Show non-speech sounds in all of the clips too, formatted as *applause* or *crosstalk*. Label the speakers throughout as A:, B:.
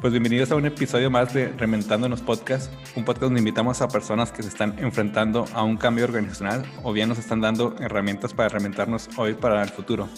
A: Pues bienvenidos a un episodio más de Rementándonos Podcast, un podcast donde invitamos a personas que se están enfrentando a un cambio organizacional o bien nos están dando herramientas para reventarnos hoy para el futuro.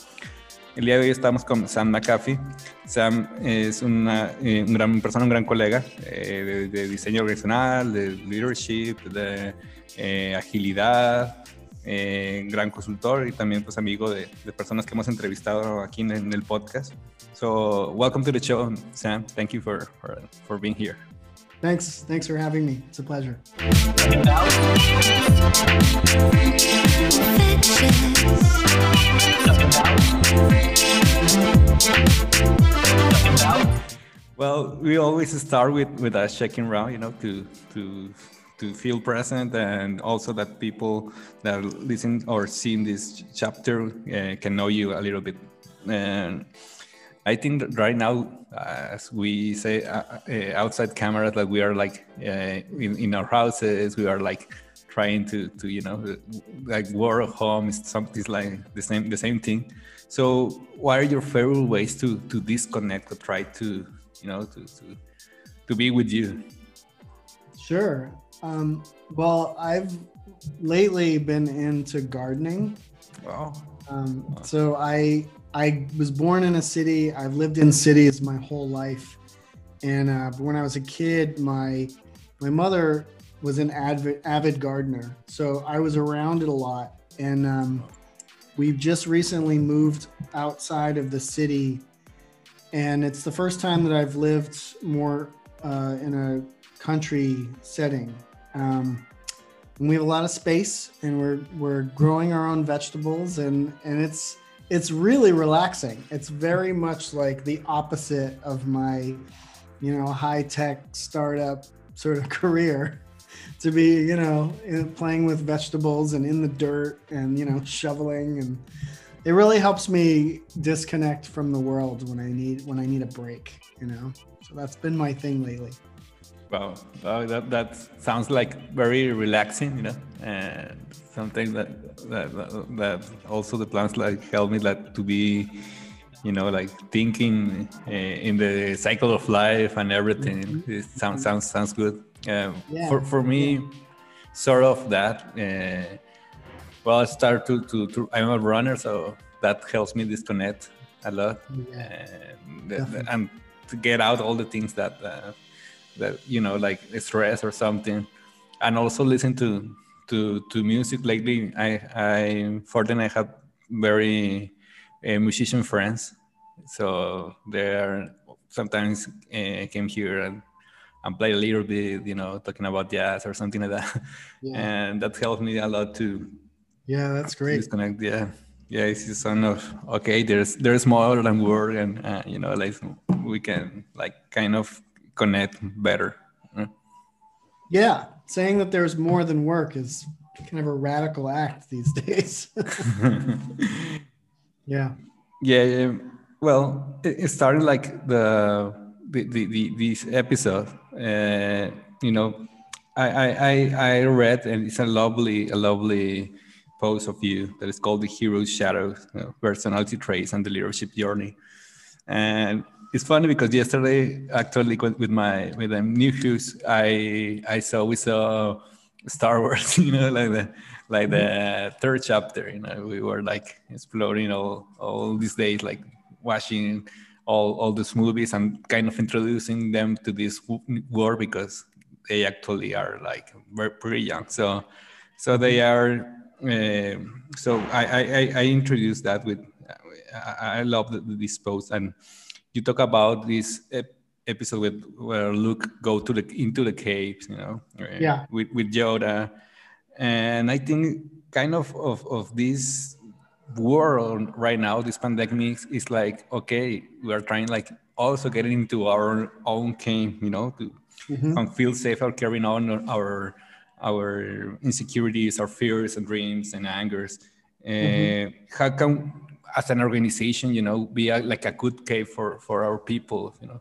A: El día de hoy estamos con Sam McAfee. Sam es una eh, un gran persona, un gran colega eh, de, diseño organizacional, de leadership, de eh, agilidad, gran consultor y también pues amigo de, de, personas que hemos entrevistado aquí en, en el podcast. So, welcome to the show, Sam. Thank you for, for, for being here.
B: Thanks. Thanks for having me. It's a pleasure.
A: Well, we always start with with a checking round, you know, to to to feel present and also that people that listen or seeing this chapter uh, can know you a little bit. And I think right now, as we say uh, uh, outside cameras, that we are like uh, in, in our houses, we are like trying to, to you know, like work home is something like the same the same thing. So, what are your favorite ways to to disconnect or try to you know to to, to be with you?
B: Sure. Um, well, I've lately been into gardening.
A: Wow.
B: Um, so I I was born in a city. I've lived in cities my whole life, and uh, when I was a kid, my my mother was an avid avid gardener, so I was around it a lot. And um, we've just recently moved outside of the city, and it's the first time that I've lived more uh, in a country setting. Um, and we have a lot of space, and we're we're growing our own vegetables, and and it's it's really relaxing. It's very much like the opposite of my, you know, high tech startup sort of *laughs* career to be, you know, playing with vegetables and in the dirt and, you know, shoveling and it really helps me disconnect from the world when I need when I need a break, you know. So that's been my thing lately.
A: Wow, wow that that sounds like very relaxing, you know, and something that that, that also the plants like help me like to be you know like thinking uh, in the cycle of life and everything mm-hmm. it sounds sounds sounds good um, yeah. for for me yeah. sort of that uh, well i start to, to, to i'm a runner so that helps me disconnect a lot yeah. and, and to get out all the things that uh, that you know like stress or something and also listen to to to music lately. I I then I have very uh, musician friends, so they are sometimes uh, came here and and play a little bit, you know, talking about jazz or something like that, yeah. *laughs* and that helps me a lot too.
B: Yeah, that's great.
A: Disconnect. Yeah, yeah. It's a son of okay. There's there's more than work, and uh, you know, like we can like kind of connect better.
B: Yeah, saying that there's more than work is kind of a radical act these *laughs* days. *laughs* yeah.
A: Yeah. Well, it, started like the the, the, the this episode. Uh, you know, I, I I read and it's a lovely a lovely post of you that is called the hero's shadow you know, personality traits and the leadership journey and it's funny because yesterday, actually, with my with my new shoes, I I saw we saw Star Wars, *laughs* you know, like the like the mm-hmm. third chapter. You know, we were like exploring all all these days, like watching all all these movies and kind of introducing them to this world because they actually are like very pretty young. So so they are. Uh, so I, I I introduced that with. I, I love this post and you talk about this episode with where Luke go to the into the caves, you know,
B: yeah,
A: with with Yoda, and I think kind of of of this world right now, this pandemic is like okay, we are trying like also getting into our own cave, you know, to mm-hmm. and feel safer carrying on our our insecurities, our fears and dreams and angers. Mm-hmm. Uh, how can as an organization, you know, be a, like a good cave for for our people, you know.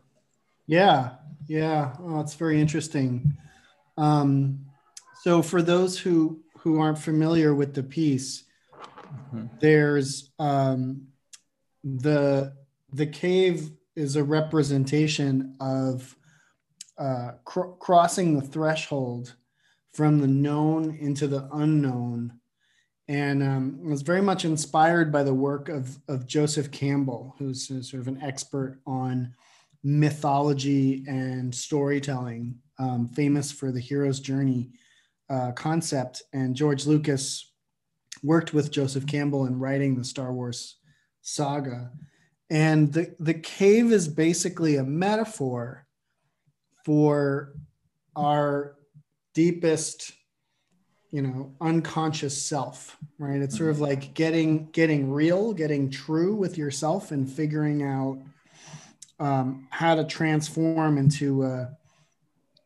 B: Yeah, yeah, oh, it's very interesting. Um, so for those who who aren't familiar with the piece, there's um, the the cave is a representation of uh, cr- crossing the threshold from the known into the unknown. And um, was very much inspired by the work of, of Joseph Campbell, who's sort of an expert on mythology and storytelling, um, famous for the hero's journey uh, concept. And George Lucas worked with Joseph Campbell in writing the Star Wars saga. And the, the cave is basically a metaphor for our deepest you know unconscious self right it's sort of mm-hmm. like getting getting real getting true with yourself and figuring out um, how to transform into a,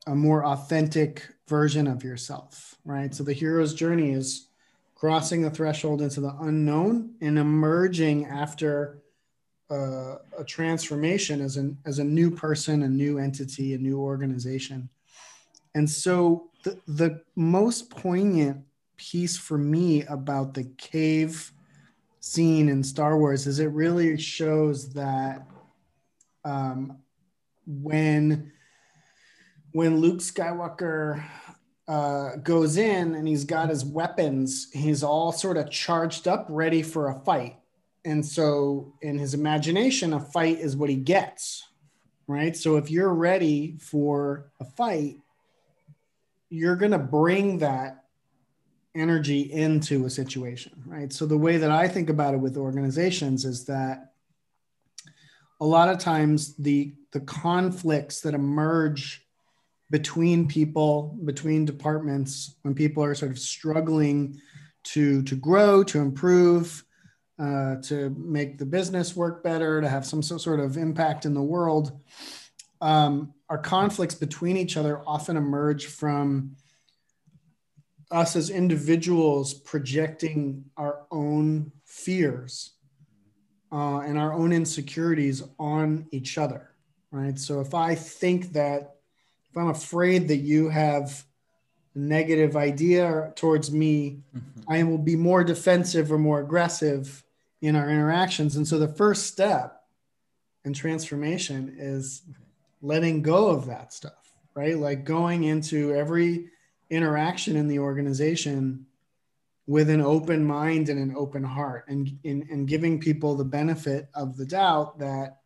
B: a more authentic version of yourself right so the hero's journey is crossing the threshold into the unknown and emerging after uh, a transformation as an as a new person, a new entity, a new organization. And so the the most poignant piece for me about the cave scene in Star Wars is it really shows that um, when when Luke Skywalker uh, goes in and he's got his weapons, he's all sort of charged up, ready for a fight. And so in his imagination a fight is what he gets right? So if you're ready for a fight you're going to bring that energy into a situation right? So the way that i think about it with organizations is that a lot of times the the conflicts that emerge between people between departments when people are sort of struggling to to grow to improve uh, to make the business work better, to have some sort of impact in the world. Um, our conflicts between each other often emerge from us as individuals projecting our own fears uh, and our own insecurities on each other, right? So if I think that, if I'm afraid that you have a negative idea towards me, mm-hmm. I will be more defensive or more aggressive in our interactions. And so the first step in transformation is letting go of that stuff, right? Like going into every interaction in the organization with an open mind and an open heart and, and, and giving people the benefit of the doubt that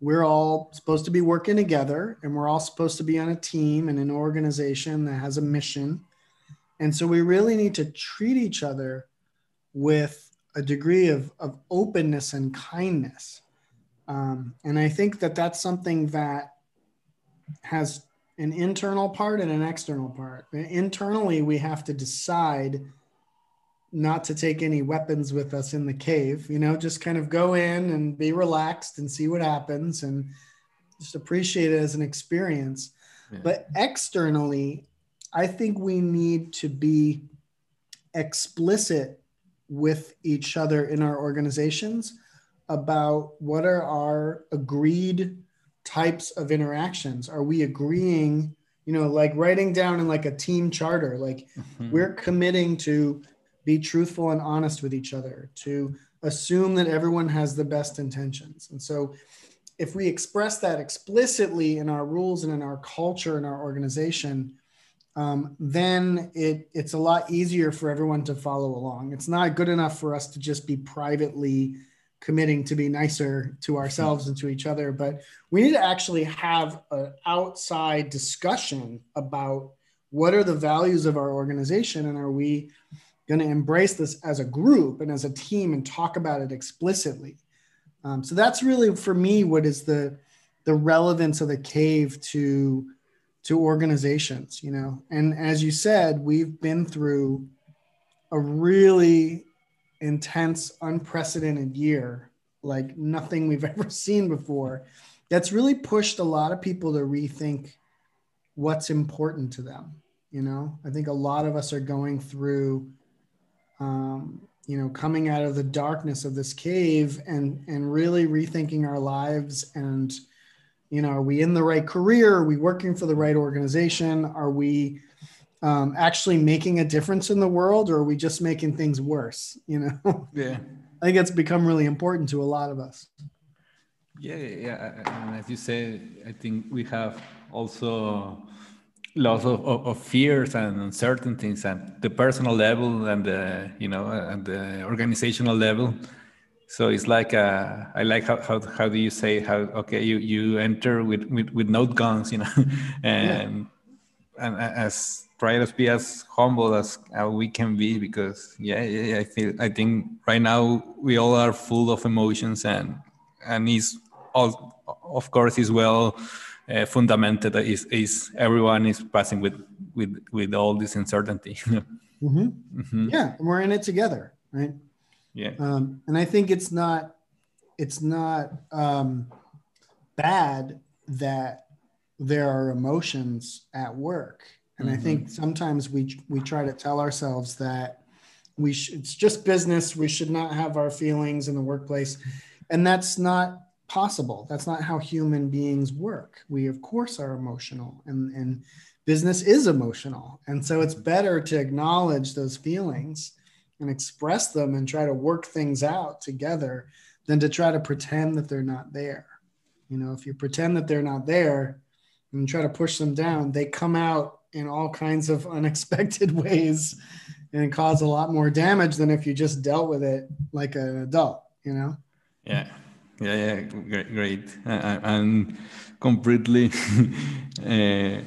B: we're all supposed to be working together and we're all supposed to be on a team and an organization that has a mission. And so we really need to treat each other with a degree of, of openness and kindness. Um, and I think that that's something that has an internal part and an external part. Internally, we have to decide not to take any weapons with us in the cave, you know, just kind of go in and be relaxed and see what happens and just appreciate it as an experience. Yeah. But externally, I think we need to be explicit with each other in our organizations about what are our agreed types of interactions are we agreeing you know like writing down in like a team charter like mm-hmm. we're committing to be truthful and honest with each other to assume that everyone has the best intentions and so if we express that explicitly in our rules and in our culture in our organization um, then it, it's a lot easier for everyone to follow along. It's not good enough for us to just be privately committing to be nicer to ourselves and to each other, but we need to actually have an outside discussion about what are the values of our organization and are we going to embrace this as a group and as a team and talk about it explicitly. Um, so that's really for me what is the the relevance of the cave to to organizations, you know. And as you said, we've been through a really intense, unprecedented year, like nothing we've *laughs* ever seen before. That's really pushed a lot of people to rethink what's important to them. You know, I think a lot of us are going through um, you know coming out of the darkness of this cave and and really rethinking our lives and you know are we in the right career? Are we working for the right organization? Are we um, actually making a difference in the world or are we just making things worse you know? *laughs*
A: Yeah.
B: I think it's become really important to a lot of us.
A: Yeah yeah and as you said i think we have also lots of, of, of, fears and uncertainties at the personal level and the you know and the organizational level so it's like uh, i like how, how, how do you say how okay you you enter with with, with no guns you know *laughs* and yeah. and as try to be as humble as we can be because yeah, yeah i feel i think right now we all are full of emotions and and is all of course is well uh, fundamented is, is everyone is passing with with with all this uncertainty *laughs*
B: mm-hmm. Mm-hmm. yeah we're in it together right
A: yeah
B: um, and i think it's not it's not um, bad that there are emotions at work and mm-hmm. i think sometimes we we try to tell ourselves that we sh- it's just business we should not have our feelings in the workplace and that's not possible. That's not how human beings work. We, of course, are emotional, and, and business is emotional. And so it's better to acknowledge those feelings and express them and try to work things out together than to try to pretend that they're not there. You know, if you pretend that they're not there and try to push them down, they come out in all kinds of *laughs* unexpected ways and cause a lot more damage than if you just dealt with it like an adult, you know?
A: Yeah. Yeah, yeah, great, great. Uh, and completely *laughs* uh, in,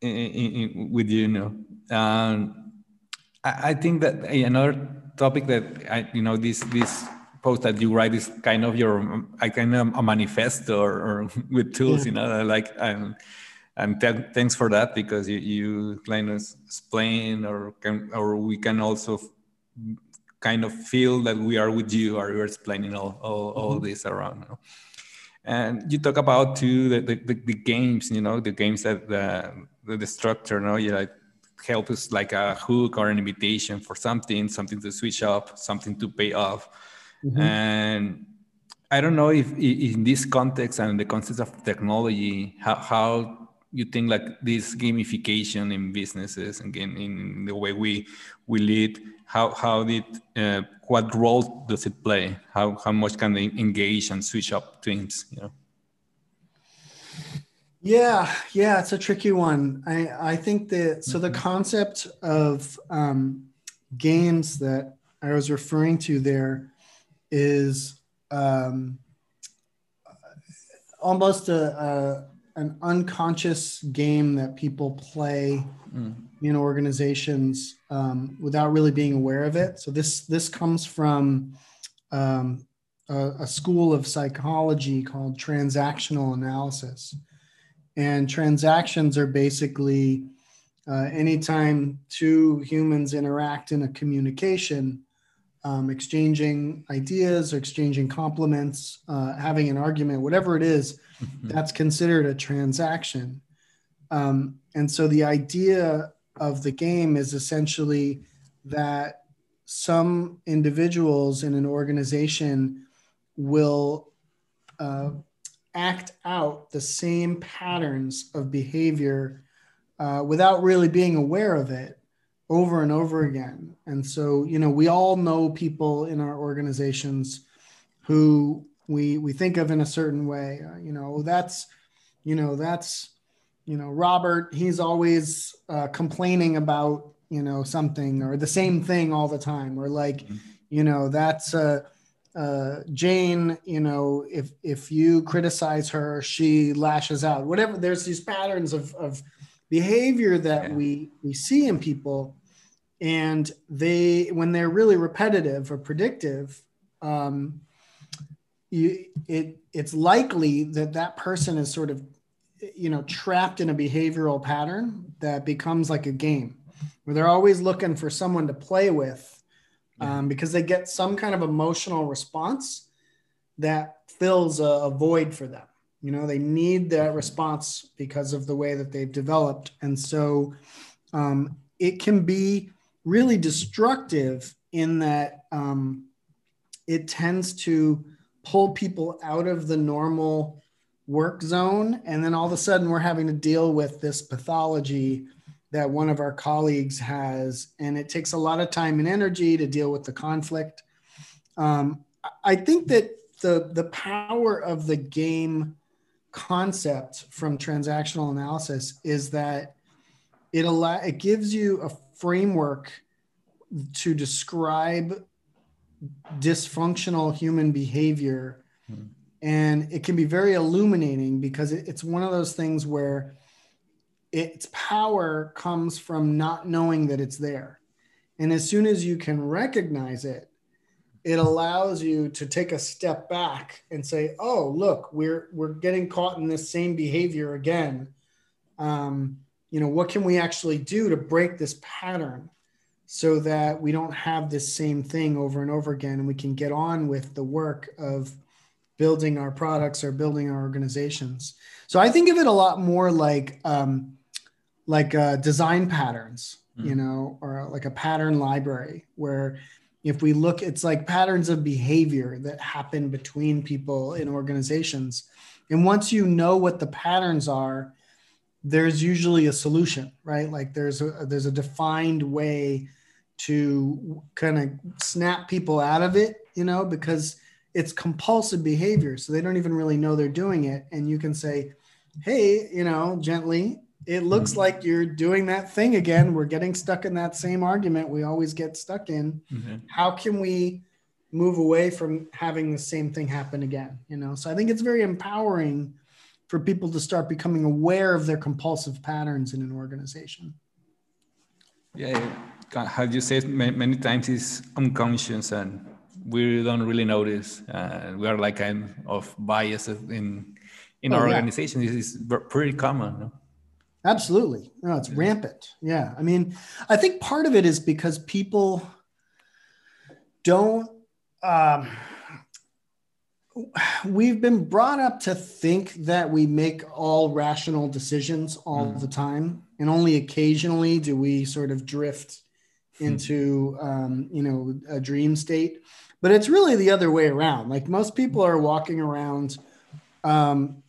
A: in, with you, you know. Um, I, I think that another topic that I, you know, this this post that you write is kind of your, I kind of a manifesto or, or *laughs* with tools, yeah. you know, like and and th- thanks for that because you you kind of explain or can or we can also kind of feel that we are with you or you're explaining all, all, all mm-hmm. this around. You know? And you talk about too the, the, the, games, you know, the games that the, the, structure, you know, you like help us like a hook or an invitation for something, something to switch up, something to pay off. Mm-hmm. And I don't know if, in this context and the context of technology, how, how you think like this gamification in businesses and in, in the way we we lead how how did uh, what role does it play? How how much can they engage and switch up teams you know?
B: Yeah yeah it's a tricky one. I i think that so the mm-hmm. concept of um, games that i was referring to there is um, almost a, a an unconscious game that people play mm. in organizations um, without really being aware of it. So this this comes from um, a, a, school of psychology called transactional analysis, and transactions are basically uh, anytime two humans interact in a communication. Um, exchanging ideas or exchanging compliments, uh, having an argument, whatever it is, mm-hmm. that's considered a transaction. Um, and so the idea of the game is essentially that some individuals in an organization will uh, act out the same patterns of behavior uh, without really being aware of it over and over again. And so, you know, we all know people in our organizations who we we think of in a certain way. Uh, you know, that's you know that's you know Robert. He's always uh, complaining about you know something or the same thing all the time, or like mm-hmm. you know that's. Uh, uh, Jane, you know, if if you criticize her, she lashes out. Whatever. There's these patterns of of behavior that yeah. we we see in people, and they when they're really repetitive or predictive, um, you it it's likely that that person is sort of you know trapped in a behavioral pattern that becomes like a game where they're always looking for someone to play with um, because they get some kind of emotional response that fills a, a void for them. You know they need that response because of the way that they've developed. And so um, it can be really destructive in that um, it tends to pull people out of the normal work zone. And then all of a sudden, we're having to deal with this pathology that one of our colleagues has. And it takes a lot of time and energy to deal with the conflict. Um, I think that the, the power of the game concept from transactional analysis is that it allow it gives you a framework to describe dysfunctional human behavior. Hmm. and it can be very illuminating because it's one of those things where its power comes from not knowing that it's there. And as soon as you can recognize it it allows you to take a step back and say oh look we're we're getting caught in this same behavior again. Um, you know what can we actually do to break this pattern so that we don't have this same thing over and over again? And we can get on with the work of building our products or building our organizations. So i think of it a lot more like um, like uh, design patterns mm. you know or like a pattern library where if we look it's like patterns of behavior that happen between people in organizations. And once you know what the patterns are there's usually a solution right like there's a there's a defined way to kind of snap people out of it you know because it's compulsive behavior so they don't even really know they're doing it and you can say hey you know gently it looks mm-hmm. like you're doing that thing again. We're getting stuck in that same argument we always get stuck in. Mm-hmm. How can we move away from having the same thing happen again? You know, so I think it's very empowering for people to start becoming aware of their compulsive patterns in an organization.
A: Yeah, how you say many times is unconscious and we don't really notice. Uh, we are like kind of biased in in oh, our yeah. organization. This is pretty common. No?
B: Absolutely. No, it's yeah. rampant. Yeah. I mean, I think part of it is because people don't, um, we've been brought up to think that we make all rational decisions all mm. the time. And only occasionally do we sort of drift hmm. into, um, you know, a dream state. But it's really the other way around. Like most people are walking around um,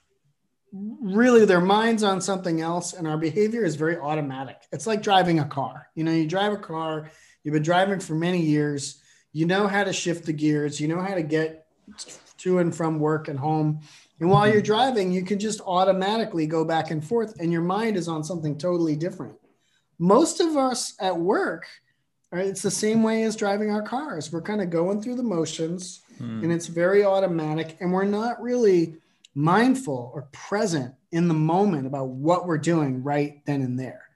B: really their minds on something else and our behavior is very automatic it's like driving a car you know you drive a car you've been driving for many years you know how to shift the gears you know how to get to and from work and home and while you're driving you can just automatically go back and forth and your mind is on something totally different most of us at work right, it's the same way as driving our cars we're kind of going through the motions hmm. and it's very automatic and we're not really mindful or present in the moment about what we're doing right then and there.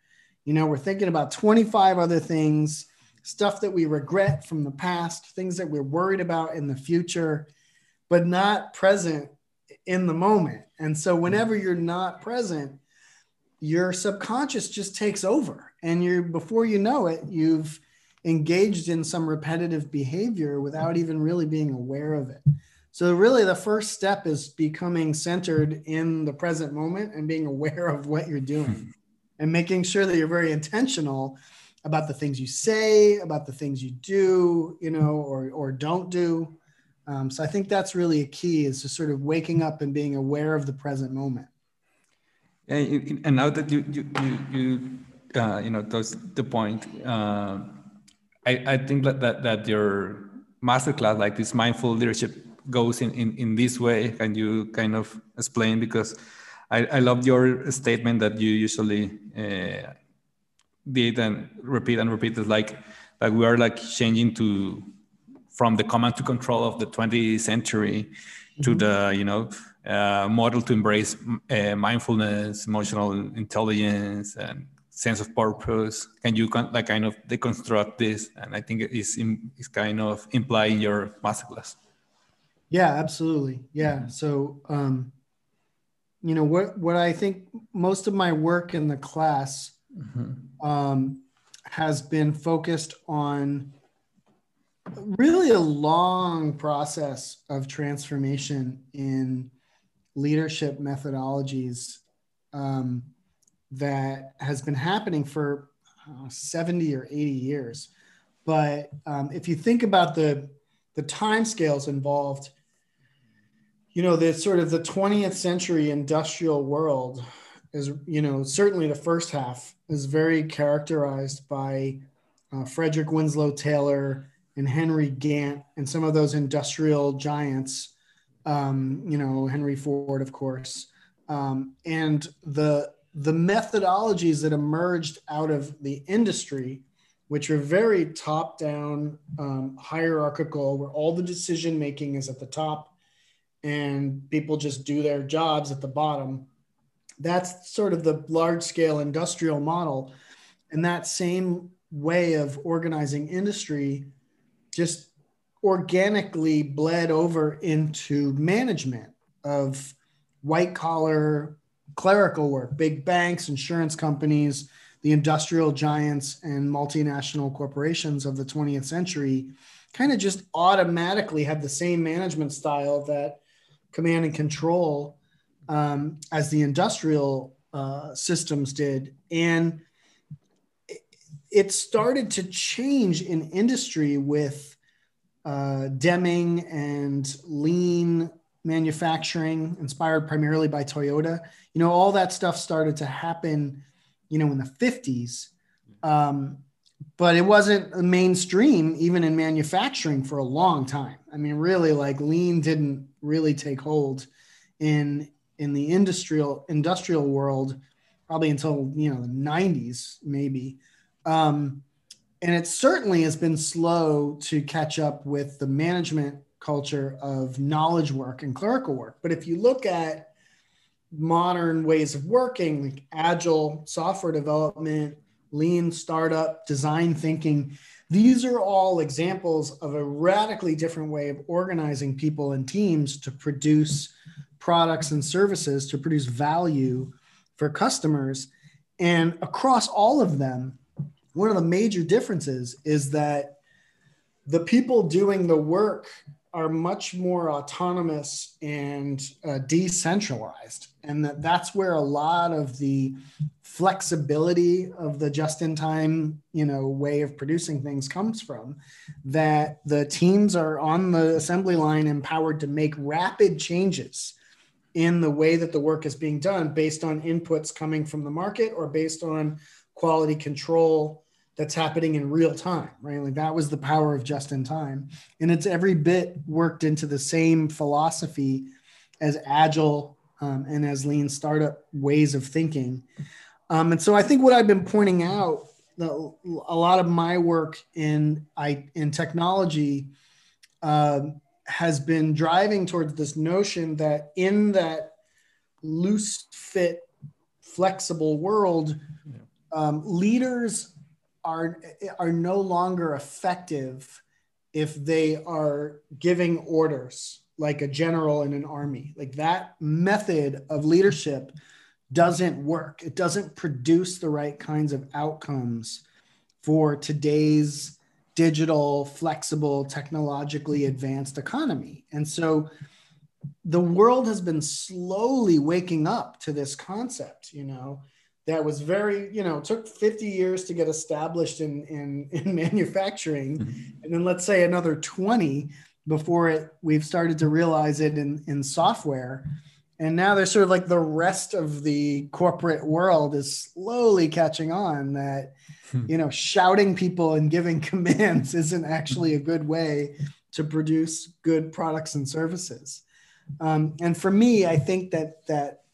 B: You know, we're thinking about 25 other things, stuff that we regret from the past, things that we're worried about in the future, but not present in the moment. And so, whenever you're not present, your subconscious just takes over. And you're, before you know it, you've engaged in some repetitive behavior without even really being aware of it. So really the first step is becoming centered in the present moment and being aware of what you're doing hmm. and making sure that you're very intentional about the things you say, about the things you do, you know, or or don't do. Um, so I think that's really a key is just sort of waking up and being aware of the present moment.
A: And, and now that you you you, you uh, you know that's the point. Uh, I I think that that that your masterclass like this mindful leadership goes in, in, in this way? Can you kind of explain? Because I, I love your statement that you usually uh, did and repeat and repeat. It's like like we are like changing to from the command to control of the 20th century to the you know uh, model to embrace uh, mindfulness, emotional intelligence, and sense of purpose. Can you like kind of deconstruct this? And I think it's in, it's kind of implying your masterclass.
B: Yeah, absolutely. Yeah. So, um, you know what what I think most of my work in the class mm-hmm. um, has been focused on really a long process of transformation in leadership methodologies um, that has been happening for uh, 70 or 80 years. But um, if you think about the the time scales involved, you know, the sort of the 20th century industrial world is, you know, certainly the first half is very characterized by uh, Frederick Winslow Taylor and Henry Gantt and some of those industrial giants, um, you know, Henry Ford, of course, um, and the the methodologies that emerged out of the industry, which are very top down, um, hierarchical, where all the decision making is at the top and people just do their jobs at the bottom. That's sort of the large scale industrial model. And that same way of organizing industry just organically bled over into management of white collar clerical work, big banks, insurance companies, the industrial giants, and multinational corporations of the 20th century kind of just automatically had the same management style that command and control um, as the industrial uh, systems did. And it started to change in industry with uh, Deming and lean manufacturing, inspired primarily by Toyota. You know, all that stuff started to happen, you know, in the 50s. Um, but it wasn't mainstream even in manufacturing for a long time. I mean, really, like lean didn't really take hold in in the industrial industrial world probably until you know the 90s maybe um, and it certainly has been slow to catch up with the management culture of knowledge work and clerical work. But if you look at modern ways of working, like agile software development, lean startup, design thinking, these are all examples of a radically different way of organizing people and teams to produce products and services, to produce value for customers. And across all of them, one of the major differences is that the people doing the work are much more autonomous and uh, decentralized and that that's where a lot of the flexibility of the just in time you know way of producing things comes from that the teams are on the assembly line empowered to make rapid changes in the way that the work is being done based on inputs coming from the market or based on quality control that's happening in real time, right? Like that was the power of just in time. And it's every bit worked into the same philosophy as agile um, and as lean startup ways of thinking. Um, and so I think what I've been pointing out, the, a lot of my work in I in technology uh, has been driving towards this notion that in that loose fit, flexible world, um, leaders are are no longer effective if they are giving orders like a general in an army. Like that method of leadership doesn't work. It doesn't produce the right kinds of outcomes for today's digital flexible technologically advanced economy. And so the world has been slowly waking up to this concept you know that was very, you know, took 50 years to get established in, in, *laughs* in manufacturing. Mm-hmm. And then let's say another 20 before it, we've started to realize it in, in software. And now there's sort of like the rest of the corporate world is slowly catching on that, hmm. you know, shouting people and giving *laughs* commands isn't actually a good way to produce good products and services. Um, and for me, I think that that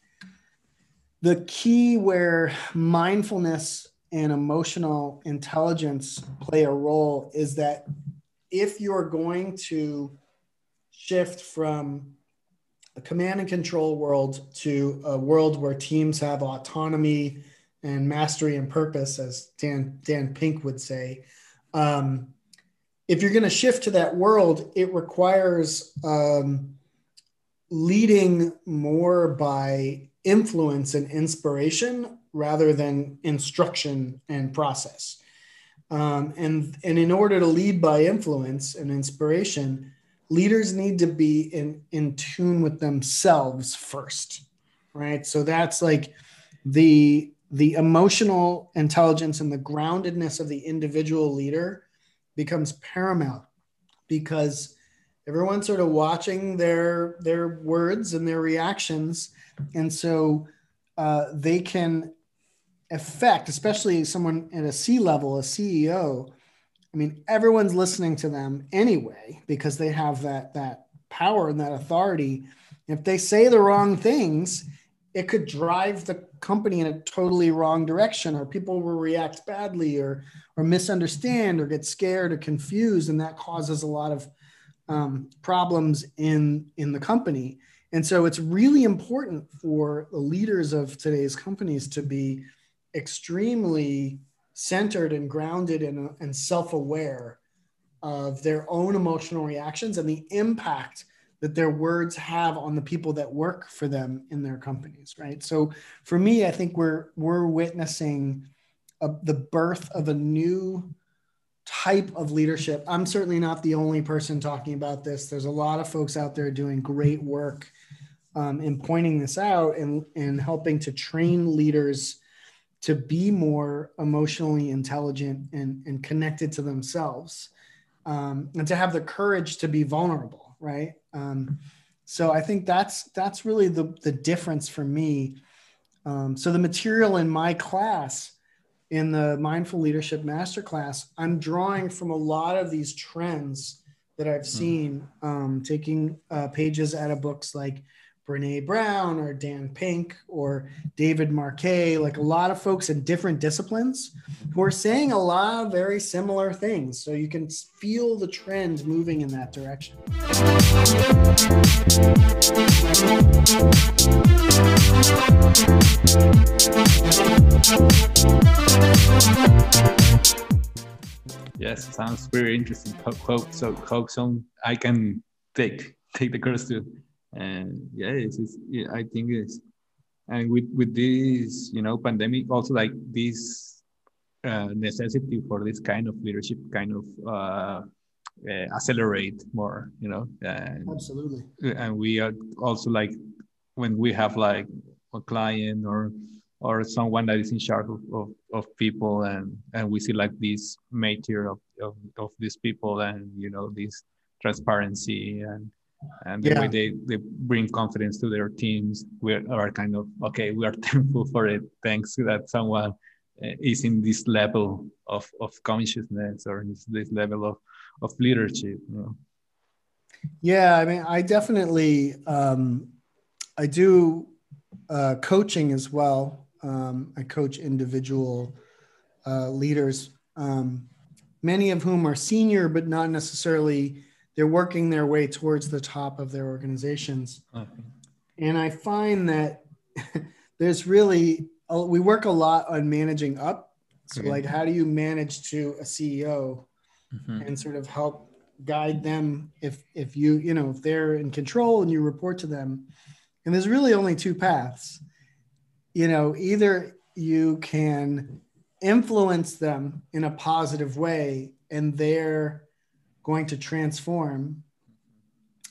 B: the key where mindfulness and emotional intelligence play a role is that if you're going to shift from a command and control world to a world where teams have autonomy and mastery and purpose, as Dan Dan Pink would say, um, if you're going to shift to that world, it requires um, leading more by influence and inspiration rather than instruction and process. Um, and, and in order to lead by influence and inspiration, leaders need to be in, in tune with themselves first, right? So that's like the, the emotional intelligence and the groundedness of the individual leader becomes paramount because everyone's sort of watching their their words and their reactions. And so uh, they can affect especially someone at a c level a ceo i mean everyone's listening to them anyway because they have that that power and that authority. If they say the wrong things it could drive the company in a totally wrong direction or people will react badly or or misunderstand or get scared or confused and that causes a lot of um, problems in in the company. And so it's really important for the leaders of today's companies to be extremely centered and grounded and, and self-aware of their own emotional reactions and the impact that their words have on the people that work for them in their companies right? So for me i think we're we're witnessing a, the birth of a new type of leadership. I'm certainly not the only person talking about this. There's a lot of folks out there doing great work um, in pointing this out and and helping to train leaders to be more emotionally intelligent and, and connected to themselves um, and to have the courage to be vulnerable right? Um, so I think that's that's really the the difference for me. Um, so the material in my class, in the mindful leadership masterclass, I'm drawing from a lot of these trends that I've hmm. seen, um, taking uh, pages out of books like Brene Brown or Dan Pink or David Marquet, like a lot of folks in different disciplines who are saying a lot of very similar things. So you can feel the trend moving in that direction.
A: Yes, sounds very interesting. Hope so. Hope so. I can take take the course too and yeah, it's, it's yeah, I think it's and with with this you know pandemic also like this uh, necessity for this kind of leadership kind of uh, uh, accelerate more you know
B: and, absolutely.
A: and we are also like when we have like a client or or someone that is in charge of, of, of people and and we see like this nature of, of, of these people and you know this transparency and and the yeah. way they, they bring confidence to their teams we are kind of okay we are *laughs* thankful for it thanks that someone uh, is in this level of, of consciousness or this, this level of, of leadership you know?
B: yeah i mean i definitely um, i do uh, coaching as well um, i coach individual uh, leaders um, many of whom are senior but not necessarily they're working their way towards the top of their organizations. Okay. And I find that *laughs* there's really, we work a lot on managing up. So, okay. like, how do you manage to a CEO mm-hmm. and sort of help guide them if if you you know if they're in control and you report to them and there's really only two paths you know either you can influence them in a positive way and they're going to transform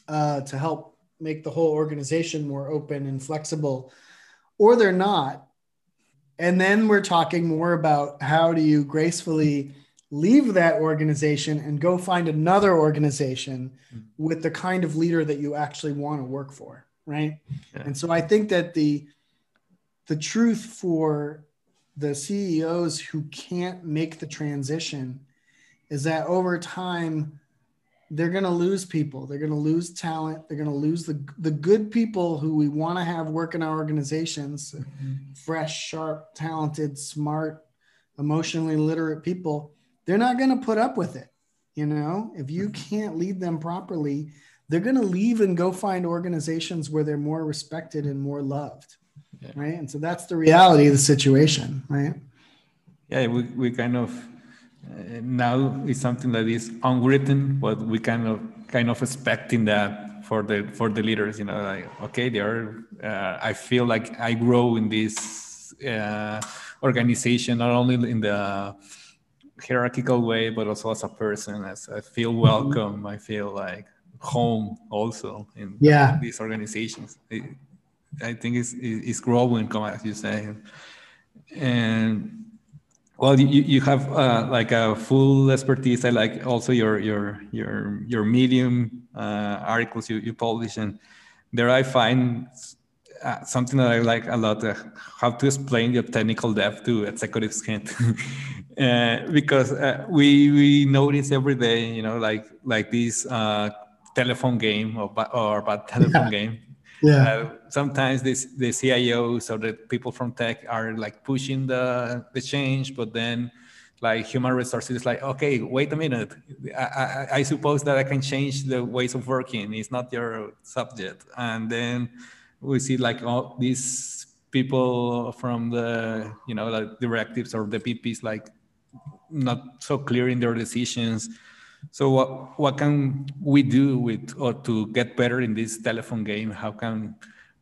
B: uh, to help make the whole organization more open and flexible, or they're not. And then we're talking more about how do you gracefully leave that organization and go find another organization with the kind of leader that you actually want to work for right yeah. and so i think that the the truth for the ceos who can't make the transition is that over time they're going to lose people. They're going to lose talent. They're going to lose the the good people who we want to have work in our organizations, mm-hmm. fresh, sharp, talented, smart, emotionally literate people. They're not going to put up with it. You know, if you mm-hmm. can't lead them properly, they're going to leave and go find organizations where they're more respected and more loved. Yeah. Right. And so that's the reality of the situation. Right.
A: Yeah. We, we kind of uh, now it's something that is unwritten, but we kind of kind of expecting that for the for the leaders. You know, like okay, they are. Uh, I feel like I grow in this uh, organization not only in the hierarchical way, but also as a person. As I feel welcome, I feel like home also in
B: yeah.
A: these organizations. It, I think it's it's growing, as you say, and well you, you have uh, like a full expertise i like also your your your your medium uh, articles you, you publish and there i find uh, something that i like a lot uh, how to explain your technical depth to executives *laughs* can't uh, because uh, we we notice every day you know like like this telephone game or, or bad telephone game
B: yeah. Uh,
A: sometimes this the cios or the people from tech are like pushing the the change but then like human resources is like okay wait a minute. I, I, I suppose that i can change the ways of working. It's not your subject. And then we see like all these people from the you know like directives or the pps like not so clear in their decisions so what what can we do with or to get better in this telephone game? How can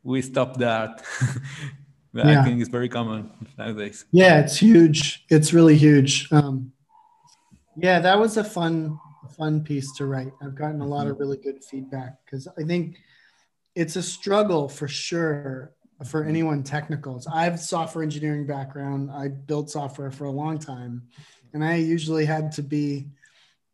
A: we stop that? *laughs* that yeah. I think is very common nowadays.
B: Yeah, it's huge. It's really huge. Um, yeah, that was a fun fun piece to write. I've gotten a lot of mm-hmm. really good feedback because I think it's a struggle for sure for anyone technical. I have software engineering background. I built software for a long time, and I usually had to be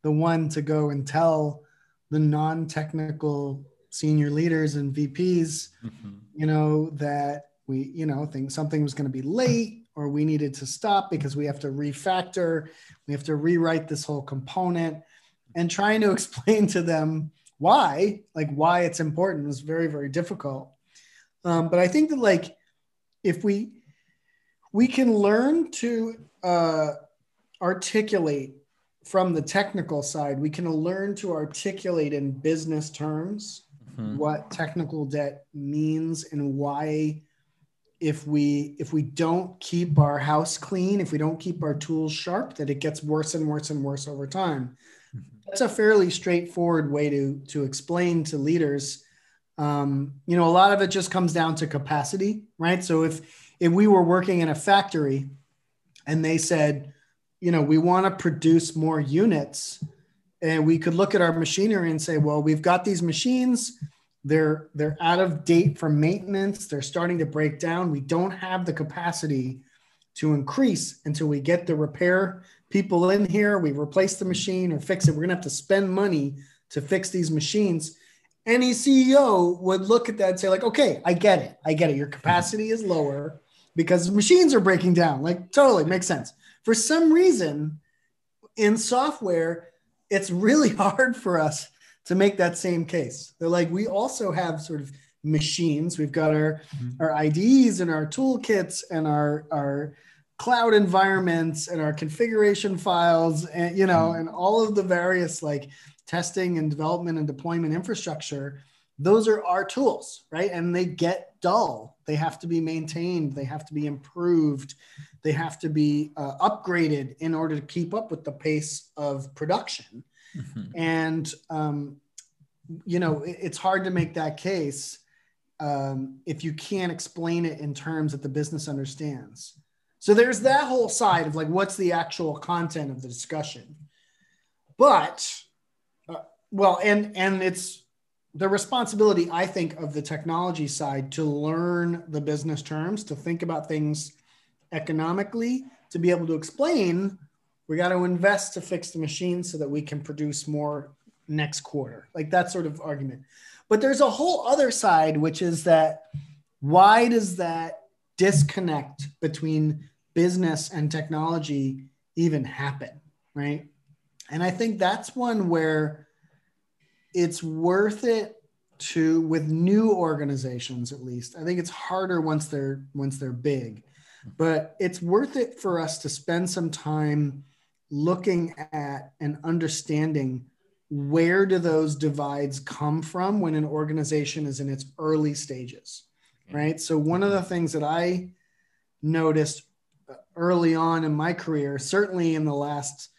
B: the one to go and tell the non-technical senior leaders and VPs, mm-hmm. you know, that we, you know, think something was going to be late or we needed to stop because we have to refactor, we have to rewrite this whole component and trying to *laughs* explain to them why, like why it's important was very, very difficult. Um, but I think that like if we we can learn to uh, articulate from the technical side, we can learn to articulate in business terms mm-hmm. what technical debt means and why if we if we don't keep our house clean, if we don't keep our tools sharp, that it gets worse and worse and worse over time. Mm-hmm. That's a fairly straightforward way to to explain to leaders. Um, you know, a lot of it just comes down to capacity, right? So if if we were working in a factory and they said, you know, we want to produce more units. And we could look at our machinery and say, well, we've got these machines. They're they're out of date for maintenance. They're starting to break down. We don't have the capacity to increase until we get the repair people in here. We replace the machine or fix it. We're gonna have to spend money to fix these machines. Any CEO would look at that and say, like, okay, I get it. I get it. Your capacity is lower because machines are breaking down. Like, totally makes sense for some reason in software, it's really *laughs* hard for us to make that same case. They're like, we also have sort of machines. We've got our, mm-hmm. our IDEs and our toolkits and our, our cloud environments and our configuration files and, you know, mm-hmm. and all of the various like testing and development and deployment infrastructure. Those are our tools, right? And they get dull. They have to be maintained. They have to be improved. They have to be uh, upgraded in order to keep up with the pace of production. Mm-hmm. And, um, you know, it, it's hard to make that case um, if you can't explain it in terms that the business understands. So there's that whole side of like, what's the actual content of the discussion? But, uh, well, and and it's the responsibility i think of the technology side to learn the business terms to think about things economically to be able to explain we got to invest to fix the machine so that we can produce more next quarter. Like that sort of argument. But there's a whole other side which is that why does that disconnect between business and technology even happen right? And i think that's one where it's worth it to with new organizations at least i think it's harder once they're once they're big but it's worth it for us to spend some time looking at and understanding where do those divides come from when an organization is in its early stages right? So one of the things that i noticed early on in my career certainly in the last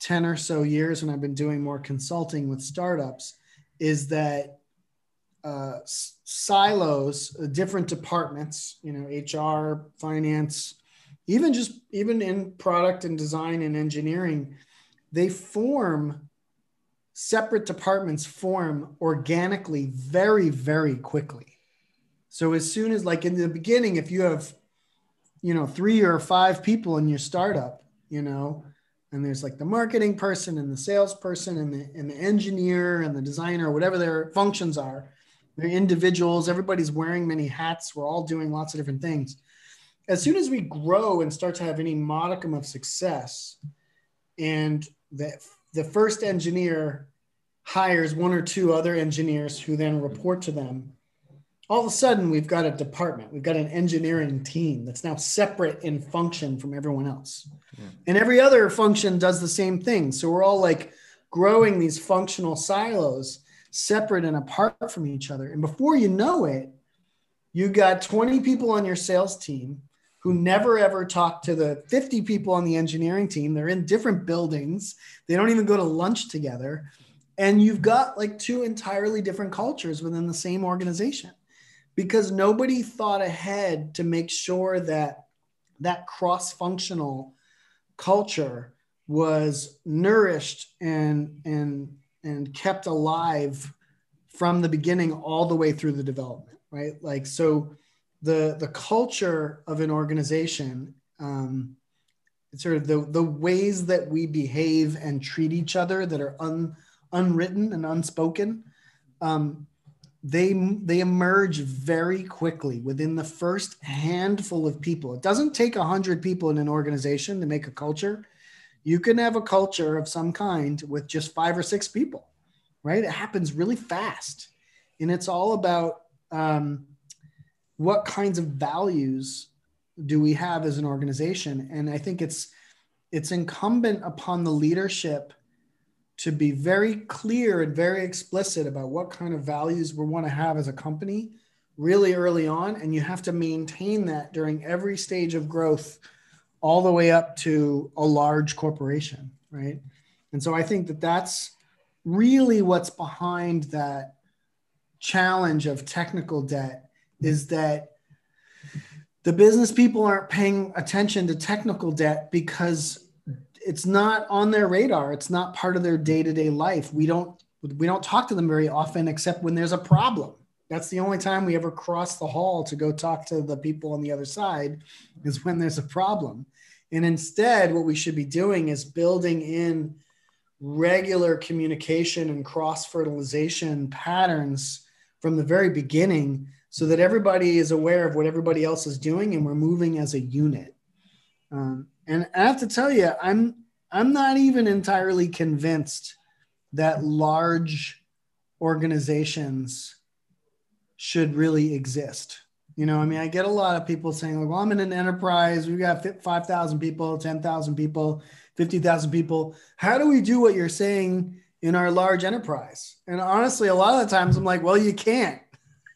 B: 10 or so years when i've been doing more consulting with startups is that uh, silos, uh, different departments, you know, HR, finance, even just even in product and design and engineering, they form separate departments form organically very very quickly. So as soon as like in the beginning if you have you know 3 or 5 people in your startup, you know, and there's like the marketing person and the salesperson and the and the engineer and the designer, whatever their functions are. They're individuals. Everybody's wearing many hats. We're all doing lots of different things. As soon as we grow and start to have any modicum of success, and the the first engineer hires one or two other engineers who then report to them all of a sudden we've got a department we've got an engineering team that's now separate in function from everyone else yeah. and every other function does the same thing so we're all like growing these functional silos separate and apart from each other. And before you know it you got 20 people on your sales team who never ever talk to the 50 people on the engineering team. They're in different buildings. They don't even go to lunch together. And you've got like two entirely different cultures within the same organization. Because nobody thought ahead to make sure that that cross-functional culture was nourished and and and kept alive from the beginning all the way through the development right? Like so the the culture of an organization um, sort of the the ways that we behave and treat each other that are un, unwritten and unspoken um, they they emerge very quickly within the first handful of people. It doesn't take a 100 people in an organization to make a culture you can have a culture of some kind with just five or six people right? It happens really fast. And it's all about um, what kinds of values do we have as an organization? And i think it's it's incumbent upon the leadership to be very clear and very explicit about what kind of values we want to have as a company really early on. And you have to maintain that during every stage of growth, all the way up to a large corporation, right? And so I think that that's really what's behind that challenge of technical debt is that the business people aren't paying attention to technical debt because it's not on their radar. It's not part of their day-to-day life. We don't we don't talk to them very often except when there's a problem. That's the only time we ever cross the hall to go talk to the people on the other side is when there's a problem. And instead, what we should be doing is building in regular communication and cross fertilization patterns from the very beginning so that everybody is aware of what everybody else is doing and we're moving as a unit. Um, and I have to tell you, I'm I'm not even entirely convinced that large organizations should really exist. You know, I mean, I get a lot of people saying, like, well, I'm in an enterprise. We've got 5,000 people, 10,000 people, 50,000 people. How do we do what you're saying in our large enterprise? And honestly, a lot of the times I'm like, well, you can't. *laughs*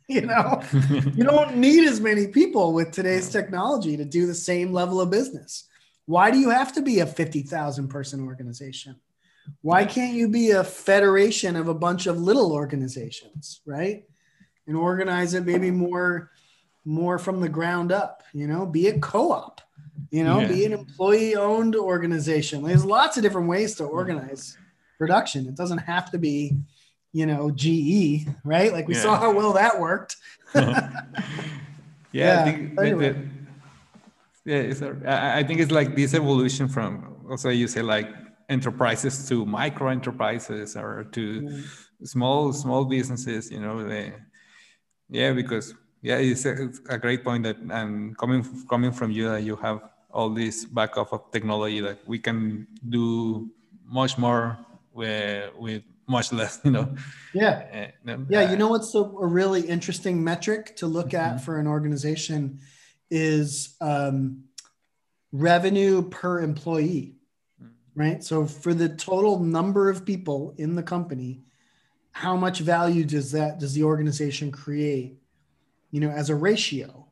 B: You know, *laughs* you don't need as many people with today's technology to do the same level of business. Why do you have to be a 50,000 person organization? Why can't you be a federation of a bunch of little organizations, right? And organize it maybe more more from the ground up, you know, be a co-op, you know, yeah. be an employee owned organization. There's lots of different ways to organize production. It doesn't have to be, you know, GE, right? Like we yeah. saw how well that worked. *laughs*
A: yeah, *laughs* yeah. The, yeah it's a, i think it's like this evolution from also you say like enterprises to micro enterprises or to small small businesses you know they, yeah because yeah it's a, it's a, great point that and coming coming from you that you have all this backup of technology that we can do much more with, with much less you know
B: yeah uh, yeah you know what's a, a, really interesting metric to look at mm-hmm. for an organization is um, revenue per employee, right? So for the total number of people in the company, how much value does that does the organization create, you know, as a ratio?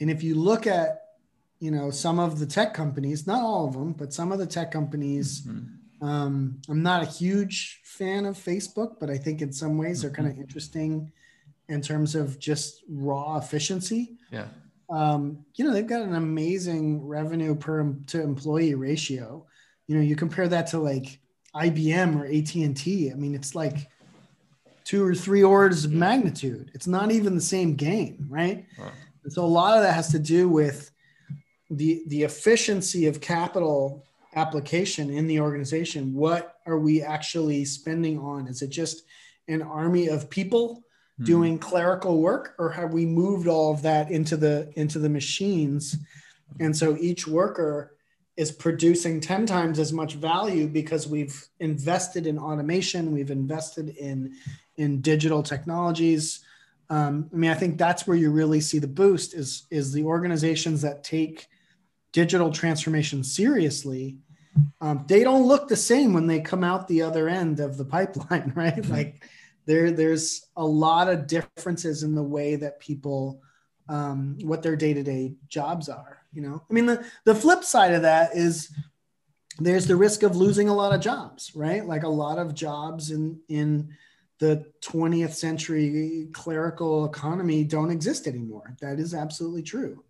B: And if you look at, you know, some of the tech companies, not all of them, but some of the tech companies. Mm-hmm. Um, I'm not a huge fan of Facebook, but I think in some ways they're kind of mm-hmm. interesting in terms of just raw efficiency.
A: Yeah
B: um, you know, they've got an amazing revenue per to employee ratio. You know, you compare that to like IBM or AT&T. I mean, it's like two or three orders of magnitude. It's not even the same game, right? Wow. And so a lot of that has to do with the the efficiency of capital application in the organization what are we actually spending on is it just an army of people mm-hmm. doing clerical work or have we moved all of that into the into the machines and so each worker is producing 10 times as much value because we've invested in automation we've invested in in digital technologies. Um, i mean i think that's where you really see the boost is is the organizations that take digital transformation seriously um, they don't look the same when they come out the other end of the pipeline *laughs* right? Mm-hmm. like there there's a lot of differences in the way that people um, what their day-to-day jobs are you know? I mean the, the flip side of that is there's the risk of losing a lot of jobs right? Like a lot of jobs in in the 20th century clerical economy don't exist anymore that is absolutely true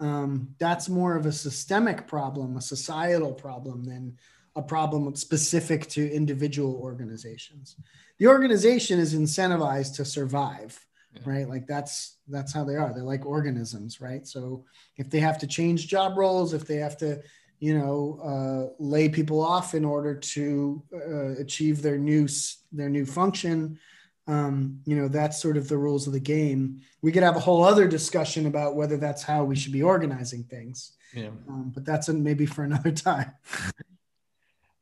B: um, that's more of a systemic problem, a societal problem, than a problem specific to individual organizations. The organization is incentivized to survive, yeah. right? Like that's that's how they are. They're like organisms, right? So if they have to change job roles, if they have to, you know, uh, lay people off in order to uh, achieve their new their new function, um, you know that's sort of the rules of the game. We could have a whole other discussion about whether that's how we should be organizing things. Yeah. um, but that's maybe for another *laughs* time.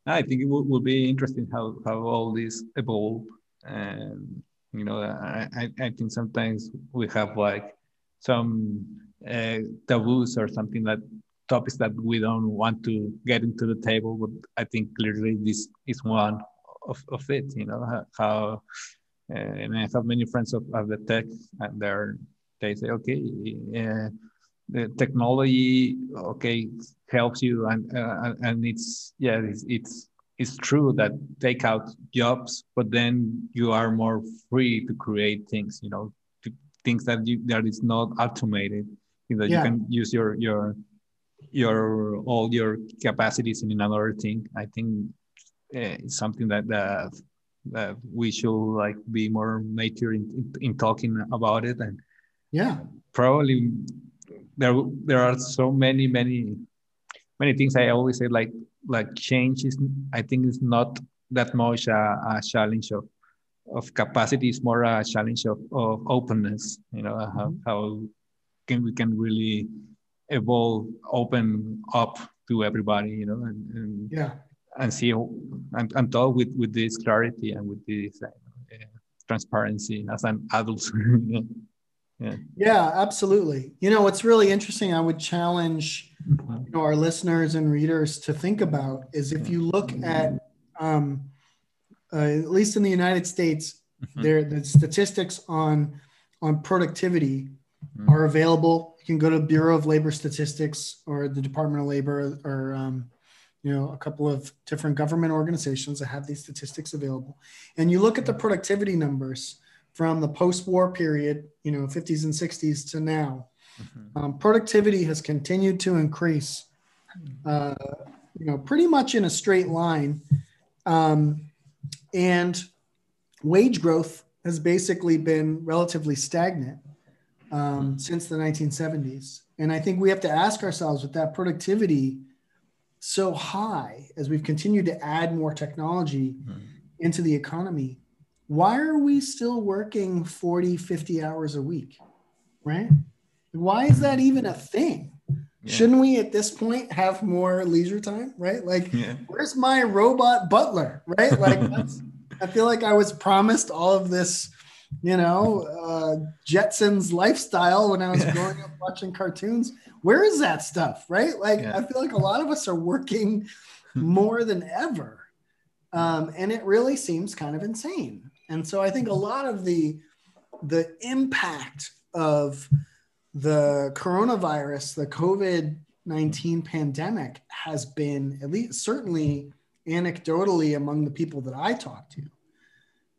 A: I think it will, will, be interesting how, how all this evolve. And you know I, I think sometimes we have like some uh, taboos or something that topics that we don't want to get into the table but i think clearly this is one of, of it you know how uh, and I have many friends of, of the tech, and they're they say, okay, uh, the technology, okay, helps you, and uh, and it's yeah, it's, it's it's true that take out jobs, but then you are more free to create things, you know, things that you that is not automated, you know, yeah. you can use your your your all your capacities in another thing. I think uh, it's something that that uh, we should like be more mature in, in, in, talking about it and
B: yeah
A: probably there there are so many many many things i always say like like change is i think is not that much a, a challenge of of capacity is more a challenge of, of openness you know how, mm-hmm. how can we can really evolve open up to everybody you know and, and
B: yeah
A: and see and, and talk with with this clarity and with this uh, transparency as an adult *laughs*
B: yeah. yeah absolutely you know what's really interesting i would challenge mm-hmm. you know our listeners and readers to think about is if you look at um, uh, at least in the united states mm-hmm. there the statistics on on productivity mm-hmm. are available you can go to bureau of labor statistics or the department of labor or um, you know a couple of different government organizations that have these statistics available. And you look at the productivity numbers from the post-war period you know 50s and 60s to now. Mm-hmm. um, productivity has continued to increase uh, you know pretty much in a straight line. Um, and wage growth has basically been relatively stagnant um, mm-hmm. since the 1970s and i think we have to ask ourselves with that productivity so high as we've continued to add more technology mm-hmm. into the economy why are we still working 40 50 hours a week right why is that even a thing yeah. shouldn't we at this point have more leisure time right like yeah. where's my robot butler right like i feel like i was promised all of this you know uh, Jetsons lifestyle when i was growing up watching cartoons. Where is that stuff right? Like yeah. i feel like a lot of us are working *laughs* more than ever. Um, and it really seems kind of insane. And so i think a lot of the the impact of the coronavirus the covid-19 pandemic has been at least certainly anecdotally among the people that i talk to.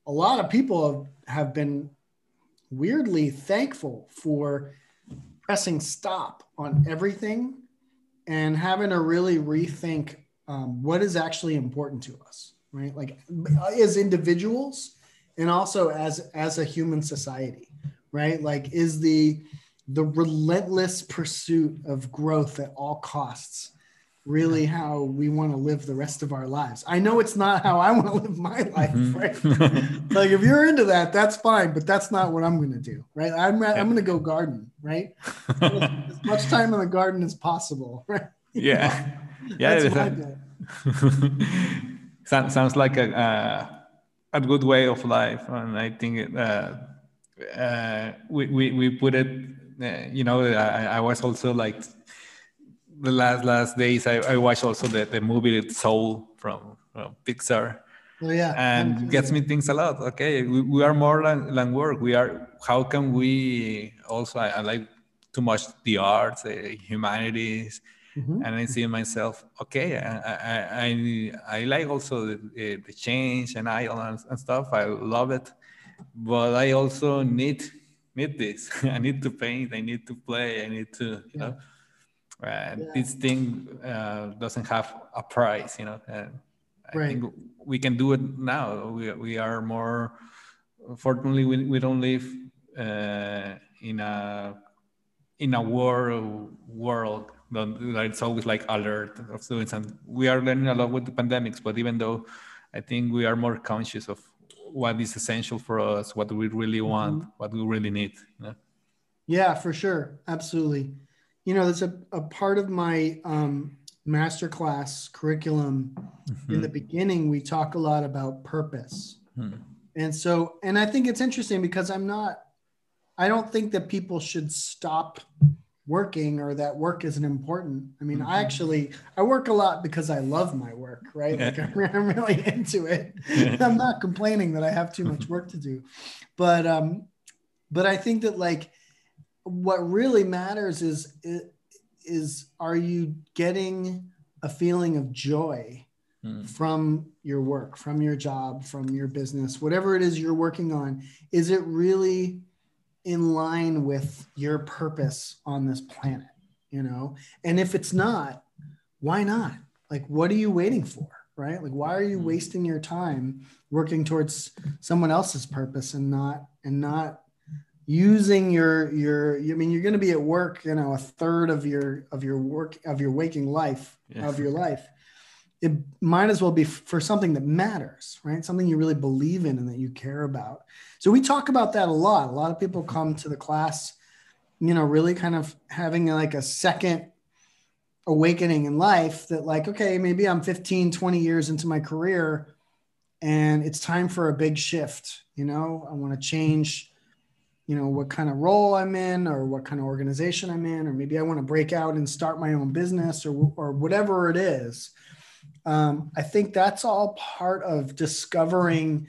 B: A lot of people have, have been weirdly thankful for pressing stop on everything and having to really rethink um, what is actually important to us right? Like as individuals and also as as a human society right? Like is the the relentless pursuit of growth at all costs really how we want to live the rest of our lives. I know it's not how I want to live my life, mm-hmm. *laughs* right? like if you're into that, that's fine, but that's not what I'm going to do, right? I'm I'm going to go garden, right? *laughs* as much time in the garden as possible, *laughs* right?
A: Yeah, yeah. That, sounds sounds like a uh, a good way of life, and I think uh, uh, we, we we put it. Uh, you know, I, I was also like the last last days I, I watched also the, the movie Soul from, from Pixar.
B: Oh, yeah.
A: And gets me things a lot. Okay, we, we are more than, than work. We are. How can we also? I, I like too much the arts, uh, humanities, mm-hmm. and I see myself. Okay, I I, I, I like also the, the change and I and, and stuff. I love it, but I also need need this. *laughs* I need to paint. I need to play. I need to. You know, yeah. this thing uh, doesn't have a price you know and i right. think we can do it now we, we are more fortunately we, we don't live uh, in a in a war world that it's always like alert of doing something we are learning a lot with the pandemics but even though i think we are more conscious of what is essential for us what we really want mm-hmm. what we really need you know?
B: yeah for sure absolutely you know, there's a, a part of my um, masterclass curriculum mm-hmm. in the beginning, we talk a lot about purpose. Hmm. And so, and I think it's interesting because I'm not, I don't think that people should stop working or that work isn't important. I mean, mm-hmm. I actually I work a lot because I love my work, right? Like I'm, I'm really into it. I'm not complaining that I have too much work to do. But um but I think that like what really matters is is are you getting a feeling of joy mm. from your work from your job from your business whatever it is you're working on is it really in line with your purpose on this planet you know and if it's not why not like what are you waiting for right like why are you mm. wasting your time working towards someone else's purpose and not and not using your your i mean you're going to be at work you know a third of your of your work of your waking life yeah. of your life. It might as well be for something that matters right? Something you really believe in and that you care about. So we talk about that a lot. A lot of people come to the class you know really kind of having like a second awakening in life that like okay maybe i'm 15 20 years into my career and it's time for a big shift you know? I want to change you know what kind of role i'm in or what kind of organization i'm in or maybe i want to break out and start my own business or, or whatever it is. Um, i think that's all part of discovering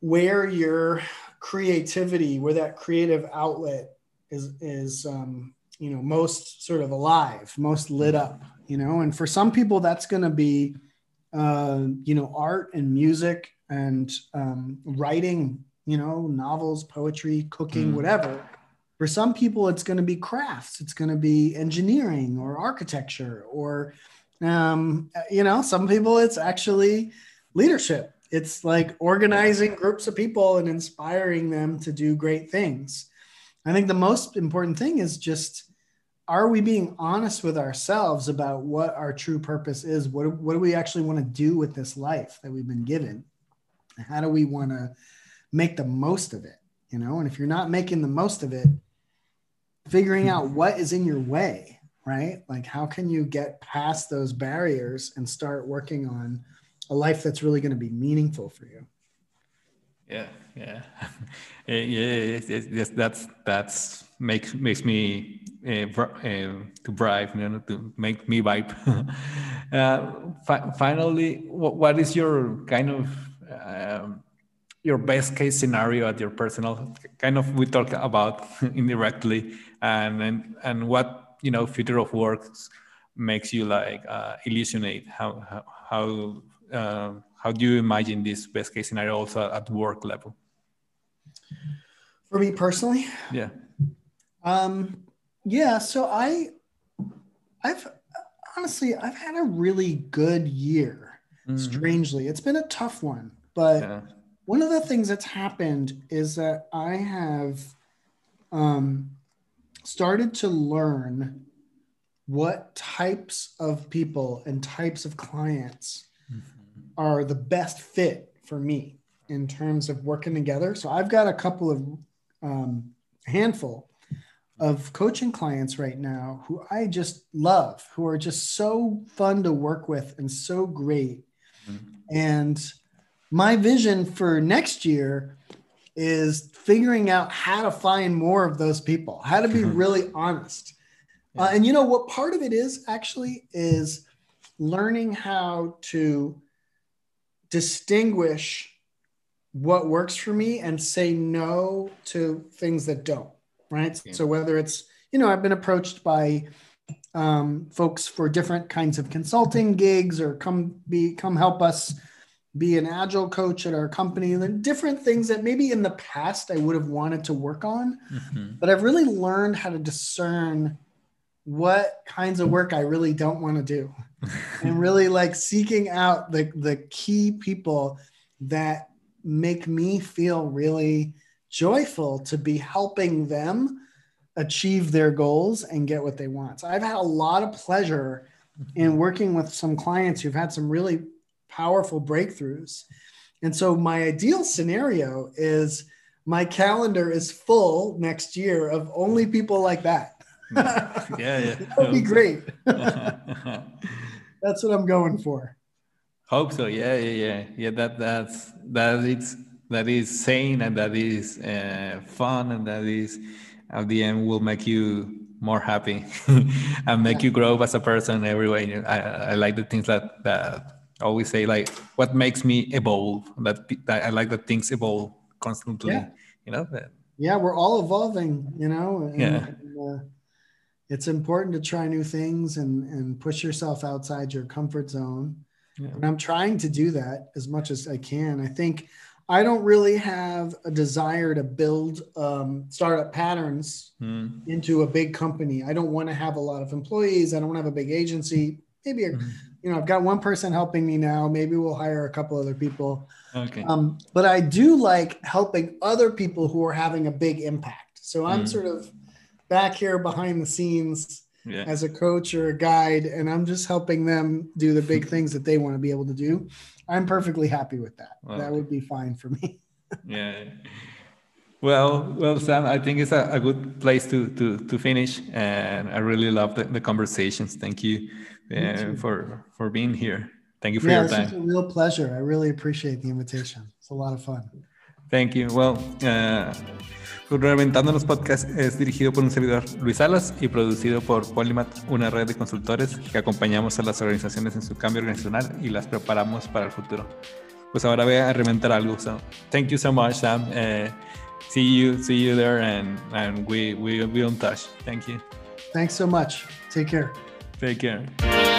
B: where your creativity where that creative outlet is is um, you know most sort of alive most lit up you know? And for some people that's going to be uh, you know art and music and um, writing you know, novels, poetry, cooking, mm. whatever. For some people, it's going to be crafts, it's going to be engineering or architecture, or, um, you know, some people it's actually leadership. It's like organizing groups of people and inspiring them to do great things. I think the most important thing is just are we being honest with ourselves about what our true purpose is? What, what do we actually want to do with this life that we've been given? How do we want to make the most of it, you know? And if you're not making the most of it, figuring out what is in your way, right? Like, how can you get past those barriers and start working on a life that's really going to be meaningful for you?
A: Yeah, yeah, *laughs* yeah. Yes, that's that's makes makes me uh, uh, to bribe, you know, to make me vibe. *laughs* uh, fi- finally, what, what is your kind of um, your best case scenario at your personal kind of we talk about *laughs* indirectly and and, and what you know future of works makes you like uh, illusionate. How how how, uh, how do you imagine this best case scenario also at work level?
B: For me personally?
A: Yeah.
B: Um yeah so i i've honestly i've had a really good year mm-hmm. strangely. It's been a tough one but yeah one of the things that's happened is that I have um, started to learn what types of people and types of clients mm-hmm. are the best fit for me in terms of working together. So I've got a couple of um, handful of coaching clients right now who I just love, who are just so fun to work with and so great. Mm-hmm. And my vision for next year is figuring out how to find more of those people, how to be really honest. Yeah. Uh, and you know what part of it is actually is learning how to distinguish what works for me and say no to things that don't right yeah. so whether it's you know i've been approached by um, folks for different kinds of consulting gigs or come be come help us be an agile coach at our company and then different things that maybe in the past i would have wanted to work on mm-hmm. but i've really learned how to discern what kinds of work i really don't want to do *laughs* and really like seeking out the the key people that make me feel really joyful to be helping them achieve their goals and get what they want. So I've had a lot of pleasure in working with some clients who've had some really powerful breakthroughs. And so my ideal scenario is my calendar is full next year of only people like that.
A: yeah, yeah. *laughs*
B: that would be great. *laughs* that's what I'm going for.
A: Hope so. Yeah, yeah, yeah, yeah. That that's that is that is sane and that is uh, fun and that is at the end will make you more happy *laughs* and make you grow as a person every way. I, I like the things that that always say like what makes me evolve. That, that I like that things evolve constantly. Yeah. You know. That,
B: yeah, we're all evolving. You know. And, yeah. And, uh, it's important to try new things and and push yourself outside your comfort zone yeah. and i'm trying to do that as much as i can i think i don't really have a desire to build um, startup patterns mm. into a big company i don't want to have a lot of employees i don't want to have a big agency maybe a, mm. You know i've got one person helping me now maybe we'll hire a couple other people
A: okay
B: um, but i do like helping other people who are having a big impact so i'm mm. sort of back here behind the scenes yeah. as a coach or a guide, and I'm just helping them do the big *laughs* things that they want to be able to do. I'm perfectly happy with that. Well, that would be fine for me. *laughs*
A: yeah. Well, well, Sam, I think it's a, a, good place to, to, to finish, and I really love the, the conversations. Thank you uh, for for being here. Thank you for
B: yeah,
A: your time.
B: It's a real pleasure. I really appreciate the invitation. It's a lot of fun.
A: Thank you. Well, uh, Reventando los Podcasts es dirigido por un servidor Luis Salas y producido por Polymath, una red de consultores que acompañamos a las organizaciones en su cambio organizacional y las preparamos para el futuro. Pues ahora voy a reventar algo. So, thank you so much, Sam. Uh, see you, see you there, and, and we we will be in touch. Thank you.
B: Thanks so much. Take care.
A: Take care.